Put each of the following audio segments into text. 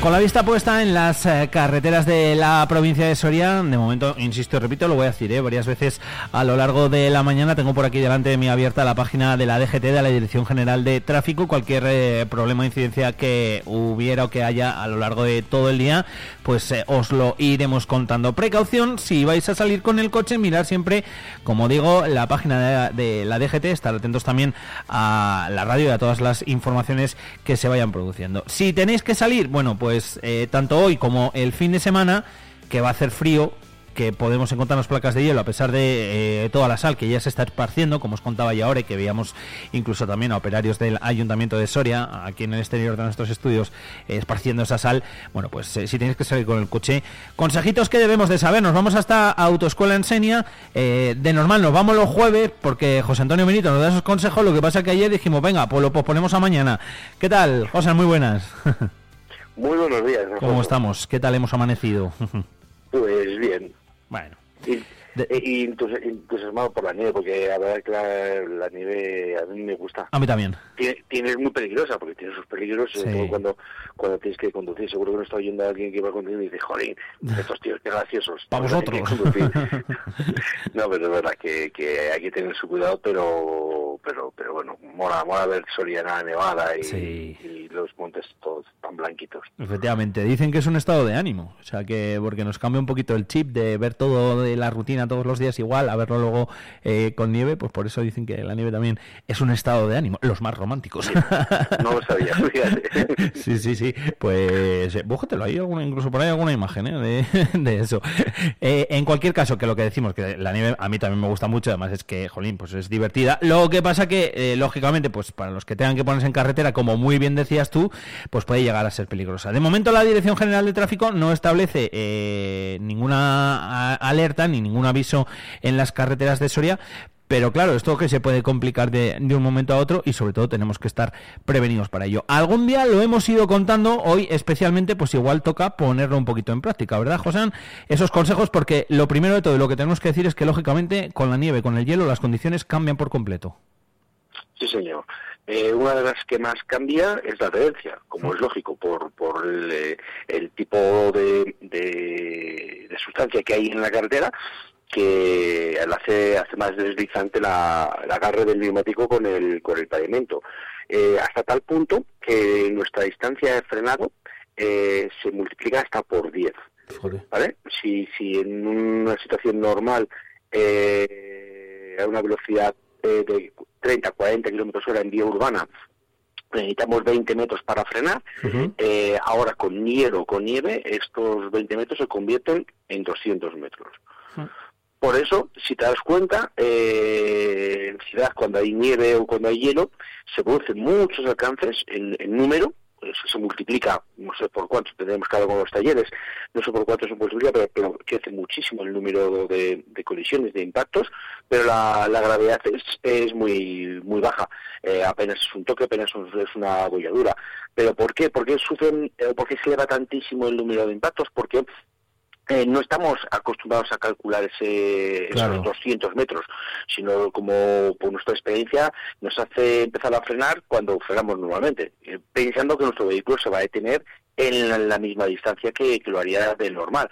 Con la vista puesta en las eh, carreteras de la provincia de Soria, de momento, insisto y repito, lo voy a decir ¿eh? varias veces a lo largo de la mañana. Tengo por aquí delante de mí abierta la página de la DGT, de la Dirección General de Tráfico. Cualquier eh, problema o incidencia que hubiera o que haya a lo largo de todo el día, pues os lo iremos contando. Precaución, si vais a salir con el coche, mirar siempre, como digo, la página de, de la DGT, estar atentos también a la radio y a todas las informaciones que se vayan produciendo. Si tenéis que salir, bueno, pues pues eh, tanto hoy como el fin de semana, que va a hacer frío, que podemos encontrar las placas de hielo a pesar de eh, toda la sal que ya se está esparciendo, como os contaba ya ahora, y que veíamos incluso también a operarios del Ayuntamiento de Soria, aquí en el exterior de nuestros estudios, eh, esparciendo esa sal. Bueno, pues si tenéis que salir con el coche, consejitos que debemos de saber. Nos vamos hasta Autoescuela Ensenia. de normal nos vamos los jueves porque José Antonio Benito nos da esos consejos. Lo que pasa que ayer dijimos, venga, pues lo posponemos a mañana. ¿Qué tal, José? Muy buenas. Muy buenos días. ¿Cómo estamos? ¿Qué tal hemos amanecido? Pues bien. Bueno. Y, y entusiasmado por la nieve, porque la verdad que la, nieve a mí me gusta. A mí también. Tiene, es muy peligrosa, porque tiene sus peligros, todo cuando, cuando tienes que conducir. Seguro que no está oyendo a alguien que va a conducir y dice, joder, estos tíos qué graciosos. Para vosotros. no, pero es verdad que, que hay que tener su cuidado, pero pero pero bueno, mola, mola ver Soriana Nevada y, y los montes todos tan blanquitos. Efectivamente, dicen que es un estado de ánimo, o sea que porque nos cambia un poquito el chip de ver todo de la rutina todos los días igual, a verlo luego eh, con nieve, pues por eso dicen que la nieve también es un estado de ánimo, los más románticos. no lo sabía, sí, sí, sí, pues eh, búscatelo, hay alguna, incluso por ahí alguna imagen ¿eh? de, eso. Eh, en cualquier caso, que lo que decimos, que la nieve a mí también me gusta mucho, además es que, jolín, pues es divertida. Lo que pasa que, lógicamente, pues para los que tengan que ponerse en carretera, como muy bien decías tú, pues puede llegar a ser peligrosa. De momento la Dirección General de Tráfico no establece ninguna alerta ni ninguna aviso en las carreteras de Soria, pero claro, esto que se puede complicar de, un momento a otro y sobre todo tenemos que estar prevenidos para ello. Algún día lo hemos ido contando, hoy especialmente, pues igual toca ponerlo un poquito en práctica, ¿verdad, José? Esos consejos, porque lo primero de todo lo que tenemos que decir es que lógicamente con la nieve, con el hielo, las condiciones cambian por completo. Sí, señor. Eh, una de las que más cambia es la adherencia, como es lógico, por, por el, eh, tipo de, de, sustancia que hay en la carretera que hace, hace más deslizante la, el agarre del neumático con el, con el pavimento. Eh, hasta tal punto que nuestra distancia de frenado eh, se multiplica hasta por 10. ¿vale? Si, si en una situación normal eh, a una velocidad de 30, 40 kilómetros hora en vía urbana necesitamos 20 metros para frenar. ahora con hielo, con nieve, estos 20 metros se convierten en 200 metros. Por eso, si te das cuenta, eh, en ciudad cuando hay nieve o cuando hay hielo, se producen muchos alcances en, número, eso se multiplica, no sé por cuántos tenemos cada uno de los talleres, no sé por cuántos se multiplica, pero, pero crece muchísimo el número de, colisiones, de impactos, pero la, gravedad es, muy muy baja, eh, apenas es un toque, apenas es una abolladura. ¿Pero por qué? ¿Por qué, sufren, eh, ¿Por qué se eleva tantísimo el número de impactos? Porque eh, no estamos acostumbrados a calcular ese, esos 200 metros, sino como por nuestra experiencia nos hace empezar a frenar cuando frenamos normalmente, eh, pensando que nuestro vehículo se va a detener en la, misma distancia que, que, lo haría de normal.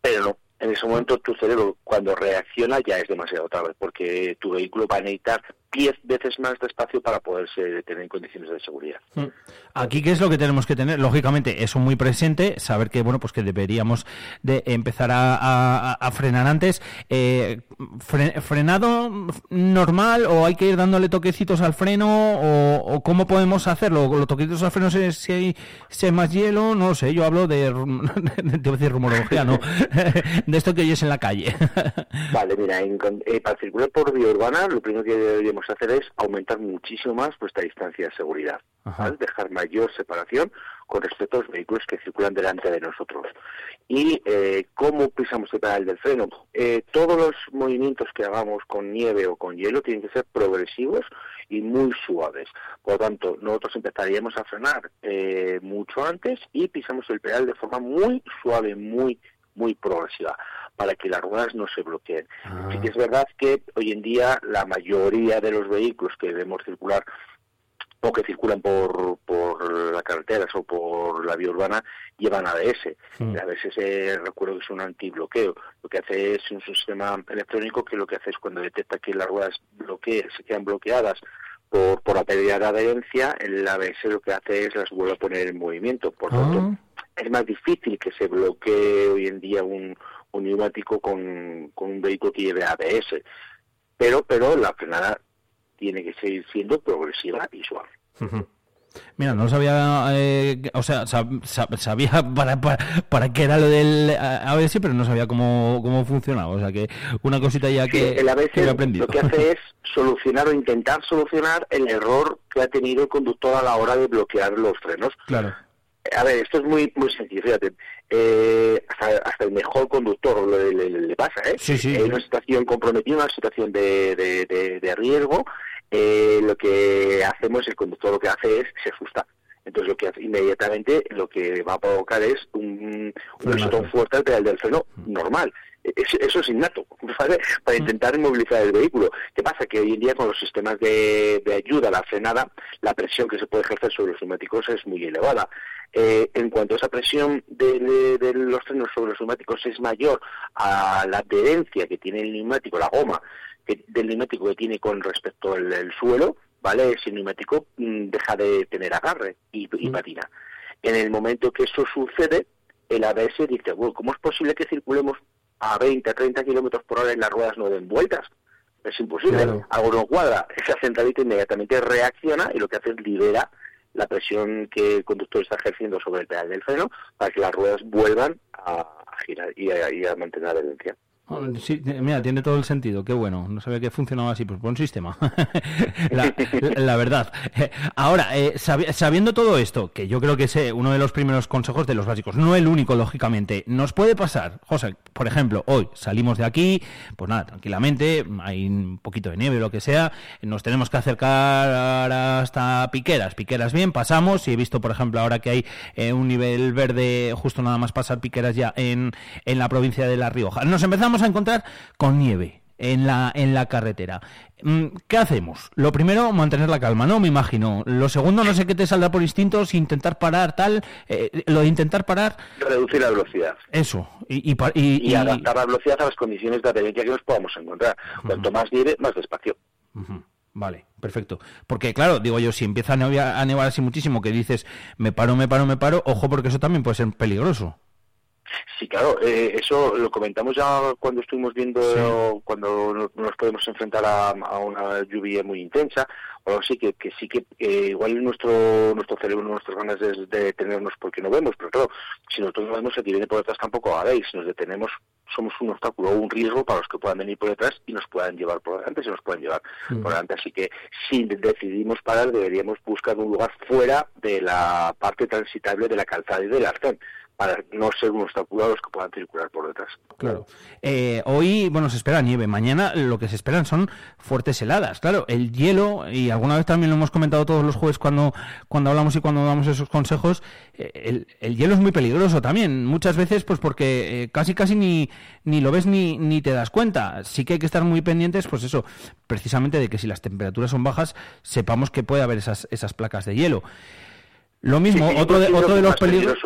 Pero no, en ese momento tu cerebro cuando reacciona ya es demasiado tarde, porque tu vehículo va a necesitar 10 veces más de espacio para poderse detener en condiciones de seguridad. Mm. Aquí, ¿qué es lo que tenemos que tener? Lógicamente, eso muy presente, saber que, bueno, pues que deberíamos de empezar a, frenar antes. Eh, ¿Frenado normal o hay que ir dándole toquecitos al freno o, cómo podemos hacerlo? ¿Los toquecitos al freno si hay, si hay más hielo? No sé, yo hablo de, te decir rumorología, ¿no? de esto que oyes en la calle. vale, mira, eh, para circular por vía urbana, lo primero que hacer es aumentar muchísimo más nuestra distancia de seguridad, dejar mayor separación con respecto a los vehículos que circulan delante de nosotros. ¿Y eh, cómo pisamos el pedal del freno? Eh, todos los movimientos que hagamos con nieve o con hielo tienen que ser progresivos y muy suaves. Por lo tanto, nosotros empezaríamos a frenar eh, mucho antes y pisamos el pedal de forma muy suave, muy muy progresiva para que las ruedas no se bloqueen. Ah. Sí que es verdad que hoy en día la mayoría de los vehículos que debemos circular o que circulan por, por las carreteras o por la vía urbana llevan ABS. Mm. A veces eh, recuerdo que es un antibloqueo. Lo que hace es un sistema electrónico que lo que hace es cuando detecta que las ruedas se quedan bloqueadas por, por la pérdida de adherencia, el ABS lo que hace es las vuelve a poner en movimiento. Por lo tanto, ah. es más difícil que se bloquee hoy en día un, un neumático con, con un vehículo que lleve ABS. Pero, pero la frenada tiene que seguir siendo progresiva y suave. Mira, no sabía, eh, o sea, sabía para, para, qué era lo del eh, ABS, pero no sabía cómo, cómo funcionaba. O sea, que una cosita ya que, el ABS lo que hace es solucionar o intentar solucionar el error que ha tenido el conductor a la hora de bloquear los frenos. Claro. A ver, esto es muy muy sencillo, fíjate. Eh, hasta, el mejor conductor le, pasa, ¿eh? Sí, sí, en una situación comprometida, una situación de, de, de riesgo, eh, lo que hacemos, el conductor lo que hace es se asusta. Entonces lo que hace inmediatamente lo que va a provocar es un, un fuerte al pedal del freno normal. Eso, es innato, Para intentar inmovilizar el vehículo. ¿Qué pasa? Que hoy en día con los sistemas de, ayuda a la frenada, la presión que se puede ejercer sobre los neumáticos es muy elevada. Eh, en cuanto a esa presión de, de, los frenos sobre los neumáticos es mayor a la adherencia que tiene el neumático, la goma, del neumático que tiene con respecto al, suelo, ¿vale? Ese neumático mm, deja de tener agarre y, y, mm. patina. En el momento que eso sucede, el ABS dice, bueno, ¿cómo es posible que circulemos a 20, 30 kilómetros por hora y las ruedas no den vueltas? Es imposible, algo no cuadra. Esa centralita inmediatamente reacciona y lo que hace es libera la presión que el conductor está ejerciendo sobre el pedal del freno para que las ruedas vuelvan a, girar y a, mantener la adherencia. Sí, mira, tiene todo el sentido, qué bueno. No sabía que funcionaba así, pues buen sistema. la, verdad. Ahora, eh, sabiendo todo esto, que yo creo que es eh, uno de los primeros consejos de los básicos, no el único, lógicamente, nos puede pasar, José, por ejemplo, hoy salimos de aquí, pues nada, tranquilamente, hay un poquito de nieve o lo que sea, nos tenemos que acercar hasta Piqueras, Piqueras bien, pasamos, y he visto, por ejemplo, ahora que hay eh, un nivel verde, justo nada más pasar Piqueras ya en, en la provincia de La Rioja. Nos empezamos a encontrar con nieve en la, en la carretera. Mm, ¿Qué hacemos? Lo primero, mantener la calma, ¿no? Me imagino. Lo segundo, no sé qué te saldrá por instintos, intentar parar, tal. Eh, lo de intentar parar. Reducir la velocidad. Eso. Y, y, adaptar la velocidad a las condiciones de adherencia que nos podamos encontrar. Cuanto más nieve, más despacio. Vale, perfecto. Porque claro, digo yo, si empieza a nevar, a nevar así muchísimo que dices, me paro, me paro, me paro, ojo porque eso también puede ser peligroso. Sí, claro, eh, eso lo comentamos ya cuando estuvimos viendo cuando nos podemos enfrentar a, una lluvia muy intensa. O así, que, que sí que igual nuestro nuestro cerebro, nuestras ganas de, de detenernos porque no vemos, pero claro, si nosotros no vemos el que viene por detrás tampoco veis, si nos detenemos somos un obstáculo o un riesgo para los que puedan venir por detrás y nos puedan llevar por delante, se nos pueden llevar por delante, así que si decidimos parar deberíamos buscar un lugar fuera de la parte transitable de la calzada y del arcén para no ser un obstáculo a los que puedan circular por detrás. Claro. Eh, hoy, bueno, se espera nieve. Mañana lo que se esperan son fuertes heladas. Claro, el hielo, y alguna vez también lo hemos comentado todos los jueves cuando, cuando hablamos y cuando damos esos consejos, eh, el, hielo es muy peligroso también. Muchas veces, pues porque eh, casi casi ni, ni lo ves ni, ni te das cuenta. Sí que hay que estar muy pendientes, pues eso, precisamente de que si las temperaturas son bajas, sepamos que puede haber esas, esas placas de hielo. Lo mismo, otro, de, otro de los peligros...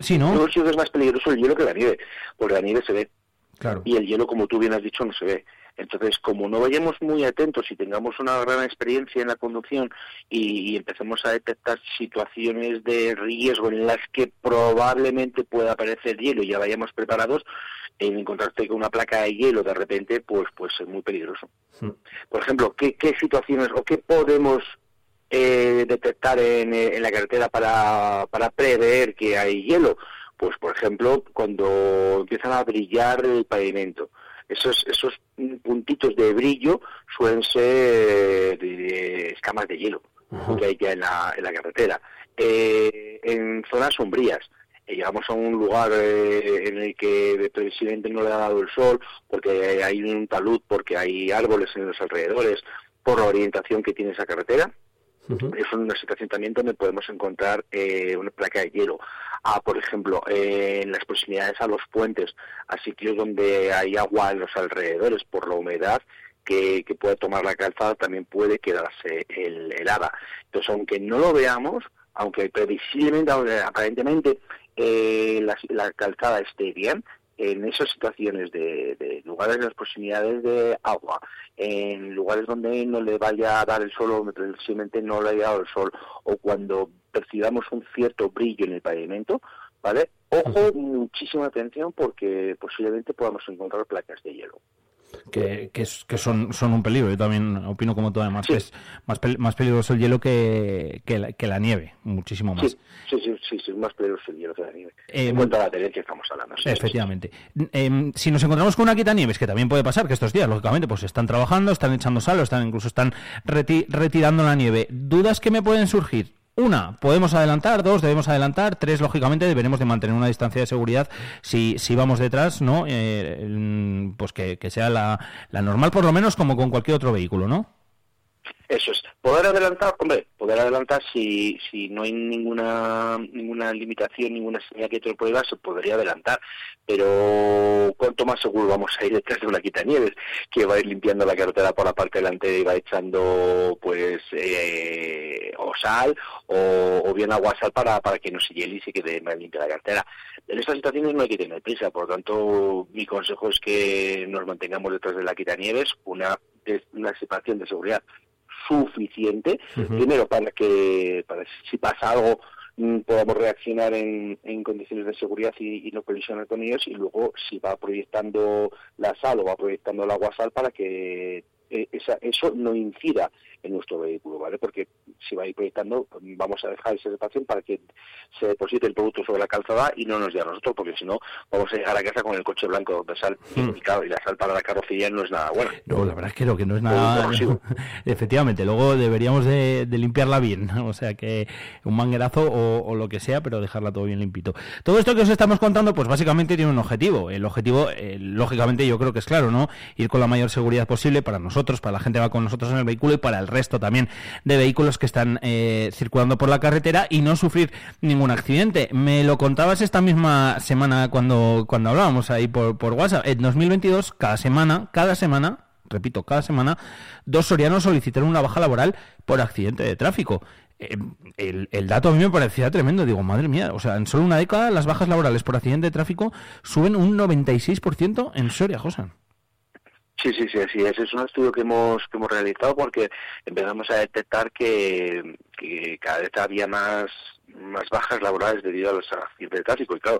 Sí, ¿no? Que es más peligroso el hielo que la nieve, porque la nieve se ve. Claro. Y el hielo, como tú bien has dicho, no se ve. Entonces, como no vayamos muy atentos y tengamos una gran experiencia en la conducción y, empecemos a detectar situaciones de riesgo en las que probablemente pueda aparecer hielo y ya vayamos preparados, en encontrarte con una placa de hielo de repente, pues, pues es muy peligroso. Hmm. Por ejemplo, ¿qué, ¿qué situaciones o qué podemos eh, detectar en, en, la carretera para, para prever que hay hielo? Pues, por ejemplo, cuando empiezan a brillar el pavimento. Esos, esos puntitos de brillo suelen ser escamas de hielo que hay ya en la, en la carretera. Eh, en zonas sombrías, eh, llegamos a un lugar en el que previsiblemente no le ha dado el sol, porque hay un talud, porque hay árboles en los alrededores, por la orientación que tiene esa carretera, es una situación también donde podemos encontrar eh, una placa de hielo. Ah, por ejemplo, eh, en las proximidades a los puentes, a sitios donde hay agua en los alrededores por la humedad que, puede tomar la calzada también puede quedarse helada. Entonces, aunque no lo veamos, aunque previsiblemente, aparentemente eh, la, calzada esté bien, en esas situaciones de, lugares en las proximidades de agua, en lugares donde no le vaya a dar el sol o no le haya dado el sol, o cuando percibamos un cierto brillo en el pavimento, ¿vale? Ojo, muchísima atención porque posiblemente podamos encontrar placas de hielo que, que, son, son un peligro. Yo también opino como tú, además, que es más, más peligroso el hielo que, que, la, nieve, muchísimo más. Sí, sí, sí, sí, es más peligroso el hielo que la nieve. Eh, en cuanto a la que estamos hablando. efectivamente. Em, si nos encontramos con una quitanieves, que también puede pasar, que estos días, lógicamente, pues están trabajando, están echando sal, o están, incluso están retirando la nieve. ¿Dudas que me pueden surgir? Una, podemos adelantar, dos, debemos adelantar, tres, lógicamente, deberemos de mantener una distancia de seguridad si, si vamos detrás, ¿no? Eh, pues que, que sea la, la normal, por lo menos, como con cualquier otro vehículo, ¿no? Eso es. Poder adelantar, hombre, poder adelantar si, si no hay ninguna ninguna limitación, ninguna señal que te lo prohíba, se podría adelantar. Pero cuánto más seguro vamos a ir detrás de una quitanieves que va a ir limpiando la carretera por la parte delantera y va echando pues eh, o sal o, bien agua sal para, para que no se hiele y se quede más limpia la carretera. En estas situaciones no hay que tener prisa, por lo tanto mi consejo es que nos mantengamos detrás de la quitanieves, una, una separación de seguridad suficiente, primero para que para si pasa algo mm, podamos reaccionar en, en, condiciones de seguridad y, no colisionar con ellos. Y luego si va proyectando la sal o va proyectando el agua sal para que eh, esa, eso no incida en nuestro vehículo, ¿vale? Porque si va a ir proyectando, vamos a dejar ese espacio para que se deposite el producto sobre la calzada y no nos dé a nosotros, porque si no, vamos a llegar a casa con el coche blanco de sal hmm. y, la sal para la carrocería no es nada buena. No, la verdad es que no, que no es nada... Efectivamente, luego deberíamos de, limpiarla bien, o sea que un manguerazo o, lo que sea, pero dejarla todo bien limpito. Todo esto que os estamos contando, pues básicamente tiene un objetivo. El objetivo, eh, lógicamente, yo creo que es claro, ¿no? Ir con la mayor seguridad posible para nosotros, para la gente que va con nosotros en el vehículo y para el resto también de vehículos que están eh, circulando por la carretera y no sufrir ningún accidente. Me lo contabas esta misma semana cuando, cuando hablábamos ahí por, WhatsApp. En 2022, cada semana, cada semana, repito, cada semana, dos sorianos solicitaron una baja laboral por accidente de tráfico. Eh, el, el, dato a mí me parecía tremendo. Digo, madre mía, o sea, en solo una década las bajas laborales por accidente de tráfico suben un 96% en Soria, Josan. Sí, sí, sí, así es. Es un estudio que hemos, que hemos realizado porque empezamos a detectar que, cada vez había más más bajas laborales debido a los accidentes de tráfico y claro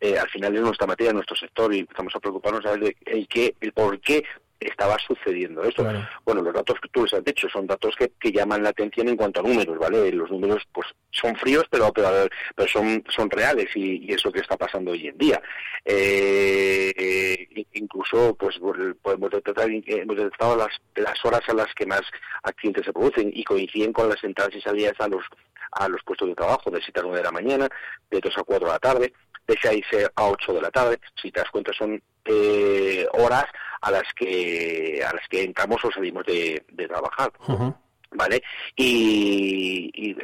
eh, al final es nuestra materia nuestro sector y empezamos a preocuparnos a ver de el qué el por qué estaba sucediendo esto. Bueno, los datos que tú les has dicho son datos que, que, llaman la atención en cuanto a números, ¿vale? Los números pues son fríos, pero pero, pero son son reales y, y, es lo que está pasando hoy en día. Eh, incluso pues podemos detectar hemos detectado las las horas a las que más accidentes se producen y coinciden con las entradas y salidas a los a los puestos de trabajo de 7 a 9 de la mañana, de 2 a 4 de la tarde, de 6 a 8 de la tarde. Si te das cuenta son eh, horas a las que a las que entramos o salimos de, trabajar. ¿vale? Y,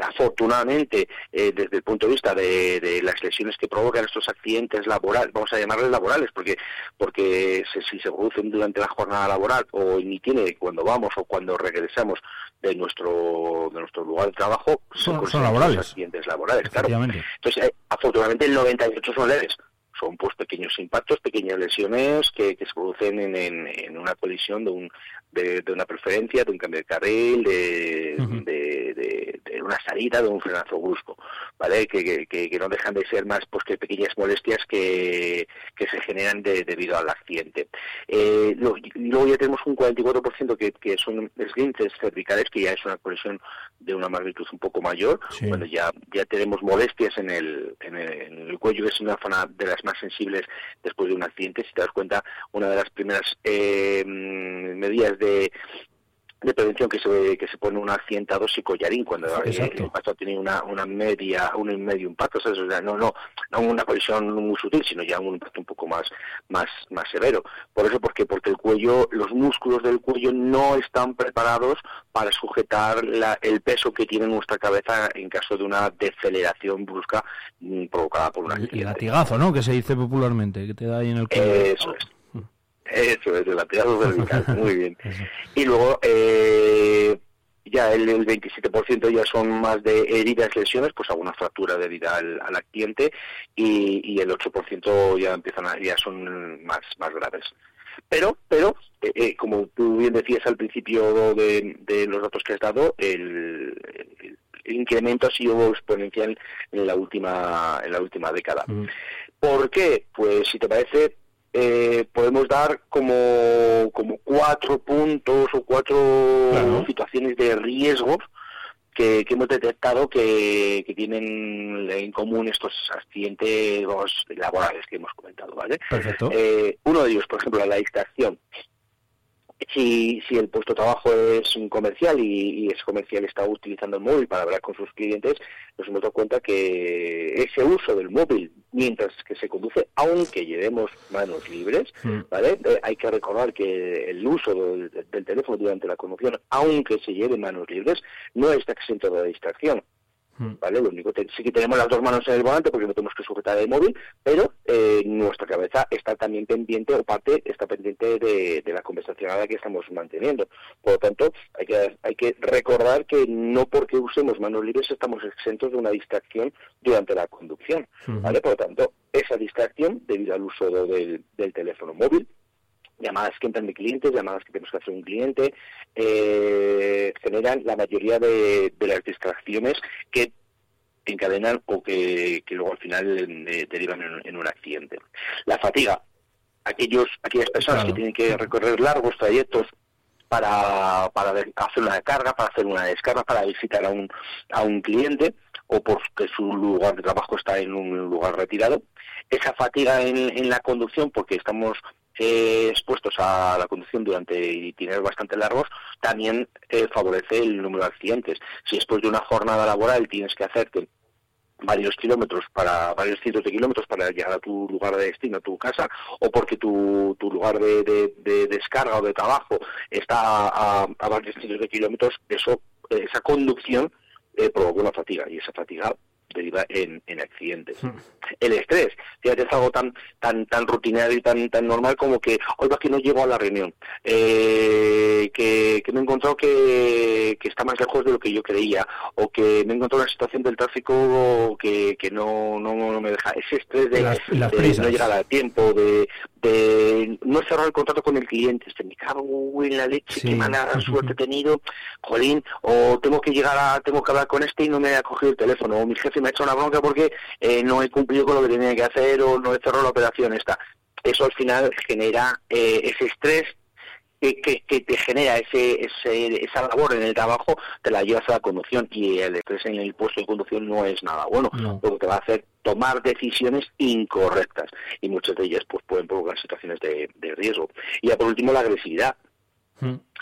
afortunadamente, eh, desde el punto de vista de, las lesiones que provocan estos accidentes laborales, vamos a llamarles laborales, porque porque si se producen durante la jornada laboral o ni tiene cuando vamos o cuando regresamos de nuestro de nuestro lugar de trabajo, son, laborales. accidentes laborales, claro. Entonces, eh, afortunadamente el 98 son leves son pues pequeños impactos, pequeñas lesiones que, se producen en, en, una colisión de, un, de, una preferencia, de un cambio de carril, de, de, una salida, de un frenazo brusco, ¿vale? Que, que, no dejan de ser más pues que pequeñas molestias que, que se generan debido al accidente. Eh, luego, ya tenemos un 44% que, que son esguinces cervicales, que ya es una colisión de una magnitud un poco mayor, cuando ya, ya tenemos molestias en el, en el, en el cuello, que es una zona de las más sensibles después de un accidente. Si te das cuenta, una de las primeras eh, medidas de de prevención que se que se pone un accidentado psicollarín cuando el impacto tiene una, una media un medio impacto o sea, no no no una colisión muy sutil sino ya un impacto un poco más más más severo. Por eso porque porque el cuello los músculos del cuello no están preparados para sujetar la, el peso que tiene nuestra cabeza en caso de una deceleración brusca mm, provocada por un accidente. el latigazo no que se dice popularmente que te da ahí en el cuello. Eso es Eso es, el latigazo cervical, muy bien. Y luego, eh, ya el, 27% ya son más de heridas, lesiones, pues alguna fractura de herida al, al accidente y, y, el 8% ya empiezan a, ya son más, más graves. Pero, pero eh, eh, como tú bien decías al principio de, de, los datos que has dado, el, incremento ha sido exponencial en la última en la última década. Mm. ¿Por qué? Pues si te parece, eh, podemos dar como, como cuatro puntos o cuatro situaciones de riesgo que, hemos detectado que, tienen en común estos accidentes laborales que hemos comentado, ¿vale? Eh, uno de ellos, por ejemplo, la distracción. Si, si el puesto de trabajo es un comercial y, ese comercial está utilizando el móvil para hablar con sus clientes, nos hemos dado cuenta que ese uso del móvil mientras que se conduce, aunque llevemos manos libres, ¿vale? Eh, hay que recordar que el uso del, del, teléfono durante la conducción, aunque se lleve manos libres, no está exento de distracción. ¿Vale? Lo único que sí que tenemos las dos manos en el volante porque no tenemos que sujetar el móvil, pero eh, nuestra cabeza está también pendiente, o parte está pendiente de, la conversación a la que estamos manteniendo. Por lo tanto, hay que, hay que recordar que no porque usemos manos libres estamos exentos de una distracción durante la conducción, ¿vale? Por lo tanto, esa distracción debido al uso del, del teléfono móvil llamadas que entran de clientes, llamadas que tenemos que hacer un cliente, eh, generan la mayoría de, las distracciones que encadenan o que, luego al final eh, derivan en, un accidente. La fatiga, aquellos aquellas personas que tienen que recorrer largos trayectos para, para hacer una carga, para hacer una descarga, para visitar a un, a un cliente o porque su lugar de trabajo está en un lugar retirado. Esa fatiga en, en la conducción, porque estamos eh, expuestos a la conducción durante itinerarios bastante largos, también eh, favorece el número de accidentes. Si después de una jornada laboral tienes que hacerte varios kilómetros para varios cientos de kilómetros para llegar a tu lugar de destino, a tu casa, o porque tu, tu lugar de, descarga o de trabajo está a, varios cientos de kilómetros, eso esa conducción eh, provoca una fatiga y esa fatiga deriva en, en accidentes. Hmm. El estrés, fíjate, es algo tan tan tan rutinario y tan tan normal como que va que no llego a la reunión, eh, que, que, me he encontrado que, que, está más lejos de lo que yo creía, o que me he encontrado una situación del tráfico que, que no, no, me deja, ese estrés de, no llegar a tiempo, de, de no cerrar el contrato con el cliente, este, me cago en la leche, qué mala suerte he tenido, jolín, o tengo que llegar a, tengo que hablar con este y no me ha cogido el teléfono, o mi jefe me ha hecho una bronca porque eh, no he cumplido con lo que tenía que hacer o no he cerrado la operación esta. Eso al final genera eh, ese estrés que, que, te genera ese, ese, esa labor en el trabajo, te la llevas a la conducción y el estrés en el puesto de conducción no es nada bueno, porque te va a hacer tomar decisiones incorrectas y muchas de ellas pues pueden provocar situaciones de, de riesgo. Y ya por último la agresividad.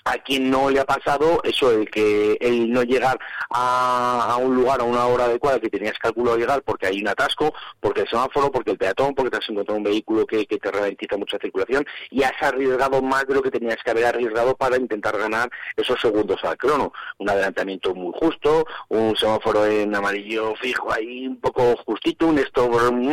A quien no le ha pasado eso, el que el no llegar a, un lugar a una hora adecuada que tenías calculado llegar porque hay un atasco, porque el semáforo, porque el peatón, porque te has encontrado un vehículo que, te ralentiza mucha circulación y has arriesgado más de lo que tenías que haber arriesgado para intentar ganar esos segundos al crono. Un adelantamiento muy justo, un semáforo en amarillo fijo ahí un poco justito, un stop mm,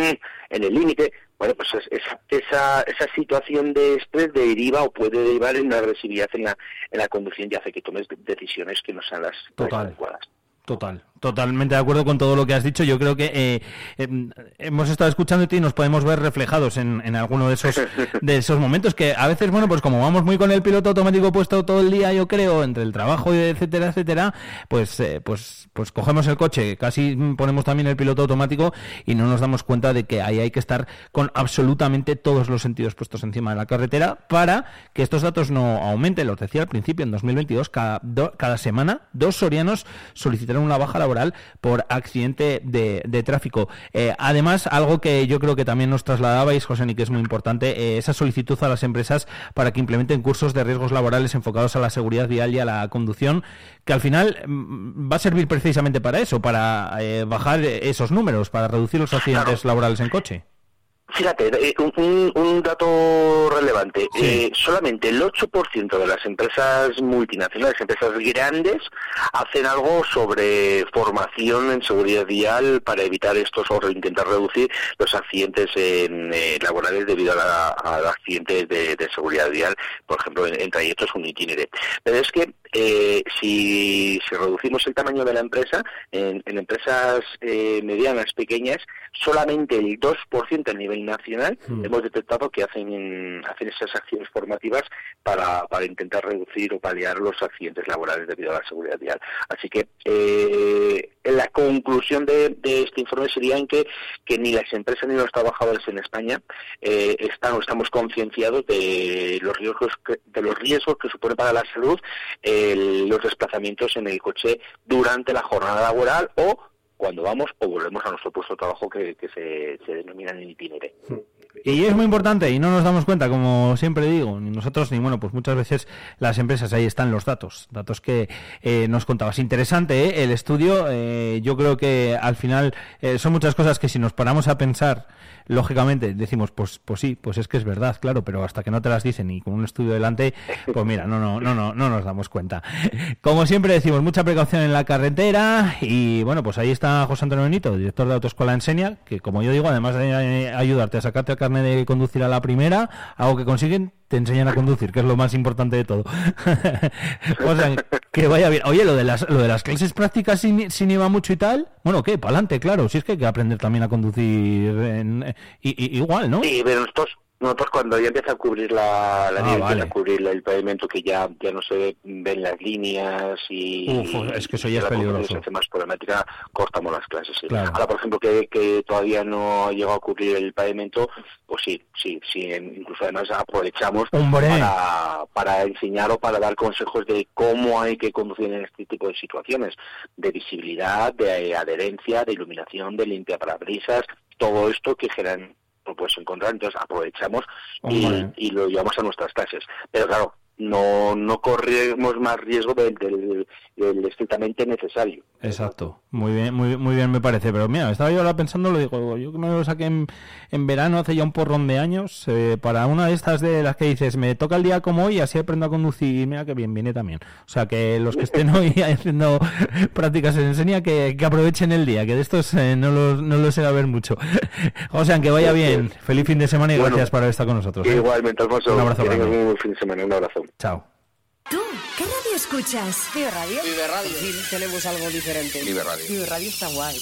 en el límite bueno, pues esa, esa, esa situación de estrés deriva o puede derivar en una agresividad en la, en la conducción y hace que tomes decisiones que no sean las, las adecuadas. Total, totalmente de acuerdo con todo lo que has dicho. Yo creo que eh, em, hemos estado escuchándote y nos podemos ver reflejados en, en alguno de esos de esos momentos que a veces, bueno, pues como vamos muy con el piloto automático puesto todo el día, yo creo, entre el trabajo y etcétera, etcétera, pues eh, pues pues cogemos el coche, casi ponemos también el piloto automático y no nos damos cuenta de que ahí hay que estar con absolutamente todos los sentidos puestos encima de la carretera para que estos datos no aumenten. Lo decía al principio, en 2022 cada, cada semana dos sorianos solicitan una baja laboral por accidente de, tráfico. Eh, además, algo que yo creo que también nos trasladabais, José, y que es muy importante, eh, esa solicitud a las empresas para que implementen cursos de riesgos laborales enfocados a la seguridad vial y a la conducción, que al final mm, va a servir precisamente para eso, para eh, bajar esos números, para reducir los accidentes laborales en coche. Fíjate, eh, un, dato relevante. Eh, solamente el 8% de las empresas multinacionales, empresas grandes, hacen algo sobre formación en seguridad vial para evitar estos o intentar reducir los accidentes en, eh, laborales debido a, accidentes de, seguridad vial, por ejemplo, en, trayectos un itinere. Pero es que si, reducimos el tamaño de la empresa, en, empresas medianas, pequeñas, solamente el 2% a nivel nacional hmm. hemos detectado que hacen, hacen esas acciones formativas para, para intentar reducir o paliar los accidentes laborales debido a la seguridad vial. Así que eh, la conclusión de, este informe sería en que, que ni las empresas ni los trabajadores en España eh, están o estamos concienciados de los riesgos que, de los riesgos que supone para la salud los desplazamientos en el coche durante la jornada laboral o cuando vamos o volvemos a nuestro puesto de trabajo que, se, se denomina en itinere. Y es muy importante y no nos damos cuenta, como siempre digo, ni nosotros ni bueno, pues muchas veces las empresas, ahí están los datos, datos que eh, nos contabas. Interesante ¿eh? el estudio, eh, yo creo que al final son muchas cosas que si nos paramos a pensar, lógicamente decimos, pues, pues sí, pues es que es verdad, claro, pero hasta que no te las dicen y con un estudio delante, pues mira, no, no, no, no, no nos damos cuenta. Como siempre decimos, mucha precaución en la carretera y bueno, pues ahí está José Antonio Benito, director de Autoescuela Enseña, que como yo digo, además de ayudarte a sacarte el de conducir a la primera, algo que consiguen, te enseñan a conducir, que es lo más importante de todo. o sea, que vaya bien. Oye, lo de las, lo de las clases prácticas sin, sin IVA mucho y tal, bueno, ¿qué? Para adelante, claro. Si es que hay que aprender también a conducir en, igual, ¿no? Sí, pero nosotros nosotros cuando ya empieza a cubrir la, la ah, empieza a cubrir el pavimento que ya ya no se ven las líneas y, es que eso ya es peligroso. Se hace más problemática, cortamos las clases. Ahora, por ejemplo, que, que todavía no ha llegado a cubrir el pavimento, pues sí, sí, sí. Incluso además aprovechamos para, para enseñar o para dar consejos de cómo hay que conducir en este tipo de situaciones, de visibilidad, de adherencia, de iluminación, de limpia parabrisas, todo esto que generan lo puedes encontrar, entonces aprovechamos y, y, lo llevamos a nuestras clases. Pero claro, no, no corremos más riesgo del, estrictamente necesario. Exacto, muy bien, muy, muy bien me parece. Pero mira, estaba yo ahora pensando, lo digo, yo que me lo saqué en, verano hace ya un porrón de años, eh, para una de estas de las que dices, me toca el día como hoy, así aprendo a conducir, mira que bien, viene también. O sea, que los que estén hoy haciendo prácticas en enseña, que, que aprovechen el día, que de estos eh, no, los, no los a ver mucho. o sea, que vaya bien, feliz fin de semana y gracias por estar con nosotros. ¿eh? Igualmente, Alfonso, un abrazo. Un fin de semana, un abrazo. Chao. ¿Tú qué radio escuchas? Vive Radio. Vive Radio. Pues sí, tenemos algo diferente. Vive Radio. Vive Radio está guay.